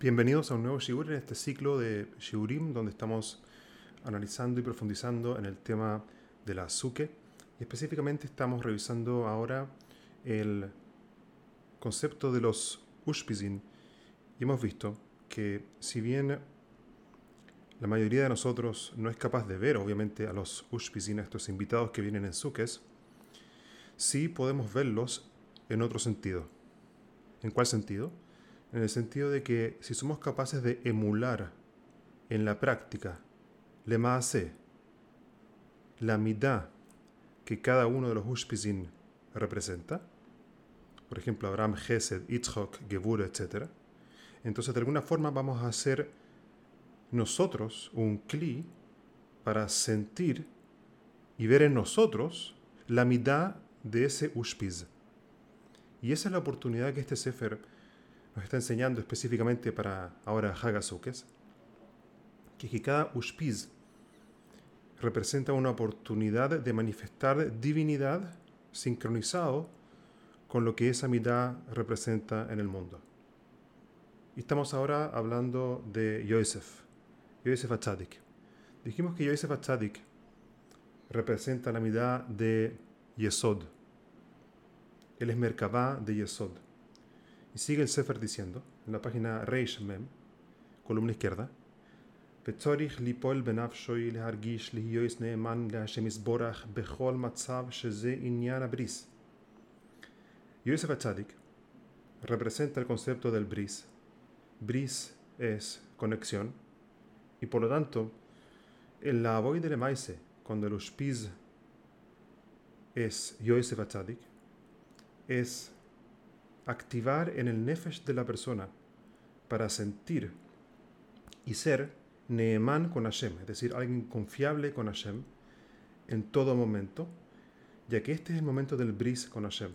Bienvenidos a un nuevo Shiur en este ciclo de Shiurim, donde estamos analizando y profundizando en el tema de la Suke. Y específicamente estamos revisando ahora el concepto de los Ushpizin. Y hemos visto que si bien la mayoría de nosotros no es capaz de ver, obviamente, a los Ushpizin, a estos invitados que vienen en Sukes, sí podemos verlos en otro sentido. ¿En cuál sentido? En el sentido de que si somos capaces de emular en la práctica le maase, la midá que cada uno de los Ushpizin representa, por ejemplo, Abraham, Gesed, Itzhok, Gebur, etc., entonces de alguna forma vamos a hacer nosotros un cli para sentir y ver en nosotros la midá de ese Ushpiz. Y esa es la oportunidad que este Sefer nos está enseñando específicamente para ahora Hagasukes, que, que cada Ushpiz representa una oportunidad de manifestar divinidad sincronizado con lo que esa mitad representa en el mundo. Y estamos ahora hablando de Yosef, Yosef Atzadik. Dijimos que Yosef Atzadik representa la mitad de Yesod. Él es Merkabah de Yesod. Y sigue el Sefer diciendo, en la página Reish Mem, columna izquierda, וצוריך ליפול בנפשוי להרגיש להיות נאמן להשם יסבורך בכל מצב שזה עניין הבריס. Yosef Atzadik representa el concepto del bris. Bris es conexión y por lo tanto en la voy de Lemaise, cuando el ushpiz es Yosef Atzadik, es activar en el nefesh de la persona para sentir y ser Neeman con Hashem, es decir, alguien confiable con Hashem en todo momento, ya que este es el momento del bris con Hashem,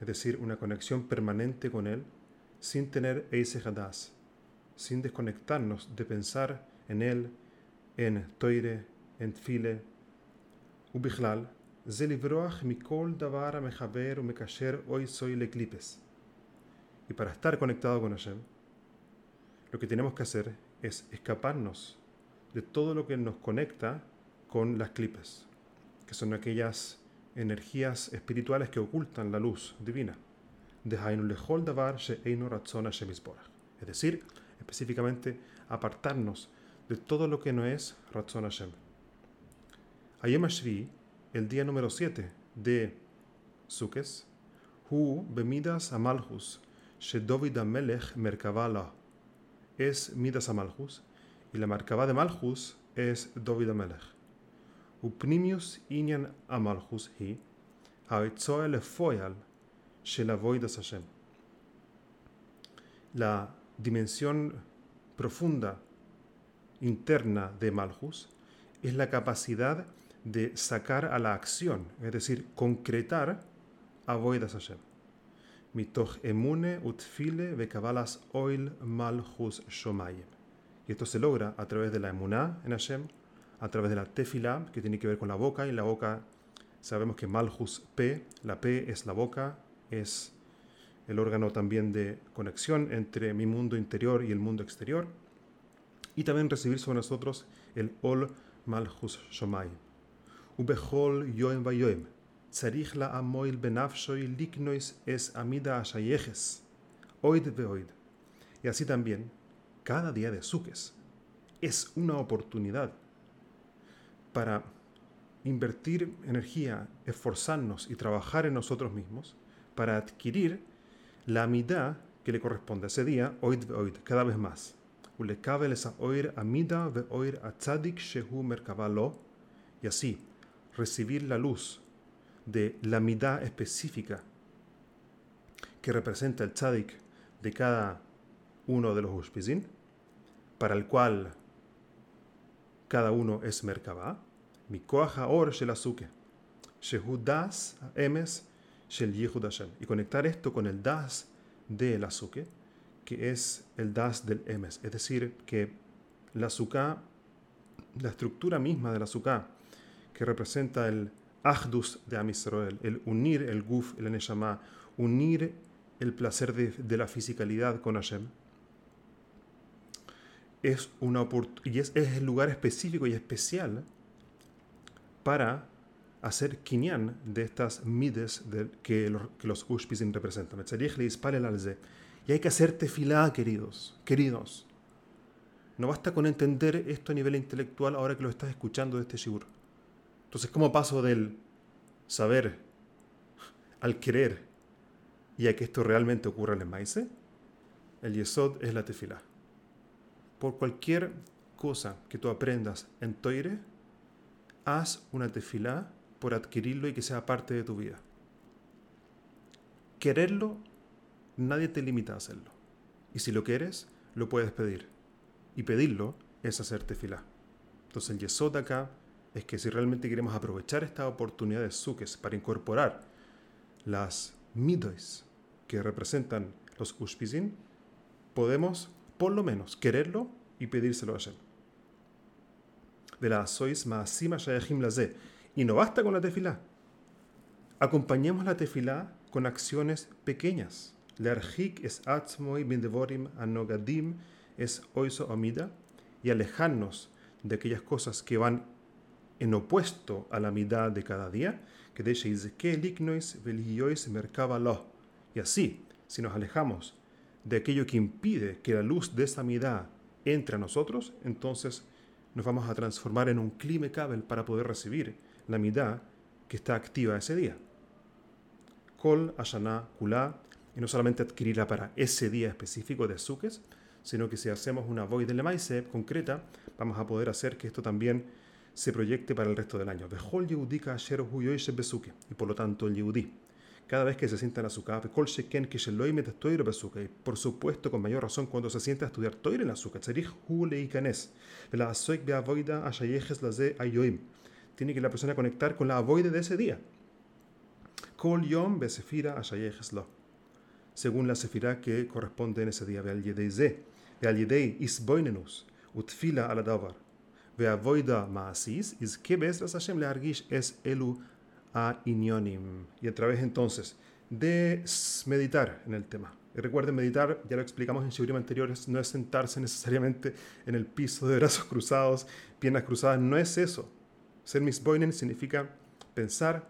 es decir, una conexión permanente con Él sin tener Eise Hadas, sin desconectarnos de pensar en Él, en Toire, en Tfile, Ubichlal, Zelivroach mikol davar mechaber umekasher hoy soy leclipes. Y para estar conectado con Hashem, lo que tenemos que hacer es escaparnos de todo lo que nos conecta con las clipes, que son aquellas energías espirituales que ocultan la luz divina. Es decir, específicamente apartarnos de todo lo que no es Ratzon Hashem. Ayem Ashvi, el día número 7 de Sukes, Hu bemidas amalhus, shedovid amelech merkavala, es midas amalhus, y la marcaba de Malchus es David Amelech. Upnimius inyan amalchus hi, haetzoe lefoyal shelavoidas Hashem. La dimensión profunda interna de Malchus es la capacidad de sacar a la acción, es decir, concretar avoidas Hashem. Mitoch emune utfile oil malchus shomayim. Y esto se logra a través de la emuná en Hashem, a través de la tefilá, que tiene que ver con la boca, y la boca, sabemos que Malhus P, la P es la boca, es el órgano también de conexión entre mi mundo interior y el mundo exterior, y también recibir sobre nosotros el Ol Malhus Shomai. Ubehol Yoem Vayoem, La Amoil Benafshoy Liknois es Amida Ashayejes, Oid Veoid. Y así también, cada día de Suques es una oportunidad para invertir energía, esforzarnos y trabajar en nosotros mismos para adquirir la amidad que le corresponde ese día, oid oid, cada vez más. y así recibir la luz de la amidad específica que representa el tzadik de cada uno de los ushpizin, para el cual cada uno es Merkabah, Mikoach Or Shel Azuke, Shehu Das Emes Shel Yehud Hashem. Y conectar esto con el Das del Azuke, que es el Das del Emes. Es decir, que la Azúcar, la estructura misma del Azúcar, que representa el Ahdus de Am el unir el Guf, el Neshama, unir el placer de, la fisicalidad con Hashem, es, una y es, el lugar específico y especial para hacer kinyan de estas mides que, los, que los Ushpizim representan. Y hay que hacer tefilá, queridos, queridos. No basta con entender esto a nivel intelectual ahora que lo estás escuchando de este shibur. Entonces, ¿cómo paso del saber al querer y a que esto realmente ocurra en el maíz? El yesod es la tefilá. Por cualquier cosa que tú aprendas en Toire, haz una tefilá por adquirirlo y que sea parte de tu vida. Quererlo, nadie te limita a hacerlo. Y si lo quieres, lo puedes pedir. Y pedirlo es hacer tefilá. Entonces el yesod acá es que si realmente queremos aprovechar esta oportunidad de suques para incorporar las midois que representan los ushpizin, podemos por lo menos quererlo y pedírselo a Hashem. De la sois ma'asima shayachim laze. Y no basta con la tefilá. Acompañemos la tefilá con acciones pequeñas. Learjik es atzmoi bindevorim anogadim es oiso amida. Y alejarnos de aquellas cosas que van en opuesto a la mitad de cada día, que Y así, si nos alejamos de aquello que impide que la luz de esa mitad entre a nosotros, entonces nos vamos a transformar en un clima cabel para poder recibir la mitad que está activa ese día. Kol, Ashana, Kula, y no solamente adquirirla para ese día específico de Suques, sino que si hacemos una void de Lemaise concreta, vamos a poder hacer que esto también se proyecte para el resto del año. Y por lo tanto el Yehudi, cada vez que se sienta en la azúcar, y por supuesto con mayor razón cuando se sienta a estudiar Toire en la azúcar, tiene que la persona conectar con la avoide de ese día. Kol yom besefira. Según la sefira que corresponde en ese día. Veal yedei ze. Veal yedei isboinenus. Utfila ala davar. Veavoida maasis. Besras Hashem le argish es elu a inyonim. Y a través entonces de meditar en el tema. Y recuerden, meditar, ya lo explicamos en Shiburim anteriores, no es sentarse necesariamente en el piso de brazos cruzados, piernas cruzadas, no es eso. Ser misboinen significa pensar,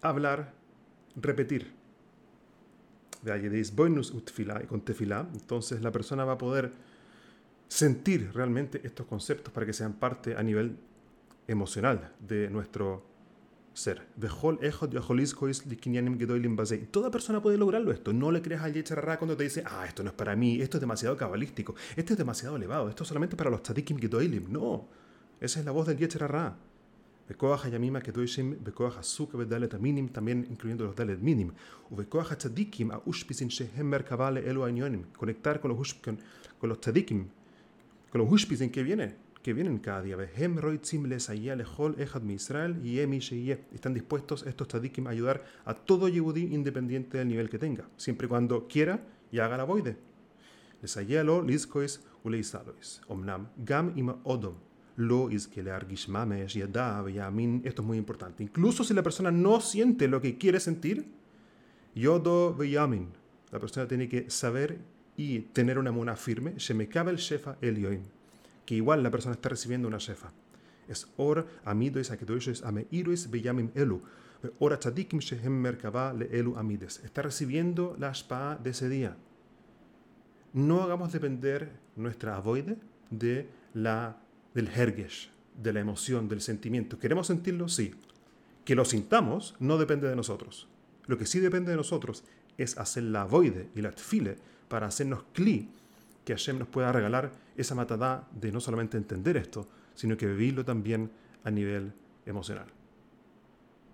hablar, repetir. De ahí utfila y con tefilá, entonces la persona va a poder sentir realmente estos conceptos para que sean parte a nivel emocional de nuestro ser. Toda persona puede lograrlo esto. No le creas al Yecharará cuando te dice, ah, esto no es para mí, esto es demasiado cabalístico, esto es demasiado elevado, esto es solamente para los tzadikim gedoilim. No, esa es la voz del Aminim, también incluyendo los Dalet Minim. A Shehem Anyonim. Conectar con los, con, con los Tzadikim, con los Ushpisin que vienen, que vienen cada día. Están dispuestos estos Tzadikim a ayudar a todo Yehudi independiente del nivel que tenga, siempre y cuando quiera y haga la boide. Lesaya lo Lizkois Uleisalois. Omnam Gam Ima Odom lo es que le yamin. Esto es muy importante. Incluso si la persona no siente lo que quiere sentir, yodo yamin. La persona tiene que saber y tener una mona firme. el shefa elioin. Que igual la persona está recibiendo una shefa. Es or amidois akedois ameirois beyamin elu. Ora tzadikim shehem merkaba le elu amides. Está recibiendo la shpa de ese día. No hagamos depender nuestra avoide de la del hergesh, de la emoción, del sentimiento. ¿Queremos sentirlo? Sí. Que lo sintamos no depende de nosotros. Lo que sí depende de nosotros es hacer la voide y la tfile para hacernos cli, que Hashem nos pueda regalar esa matadá de no solamente entender esto, sino que vivirlo también a nivel emocional.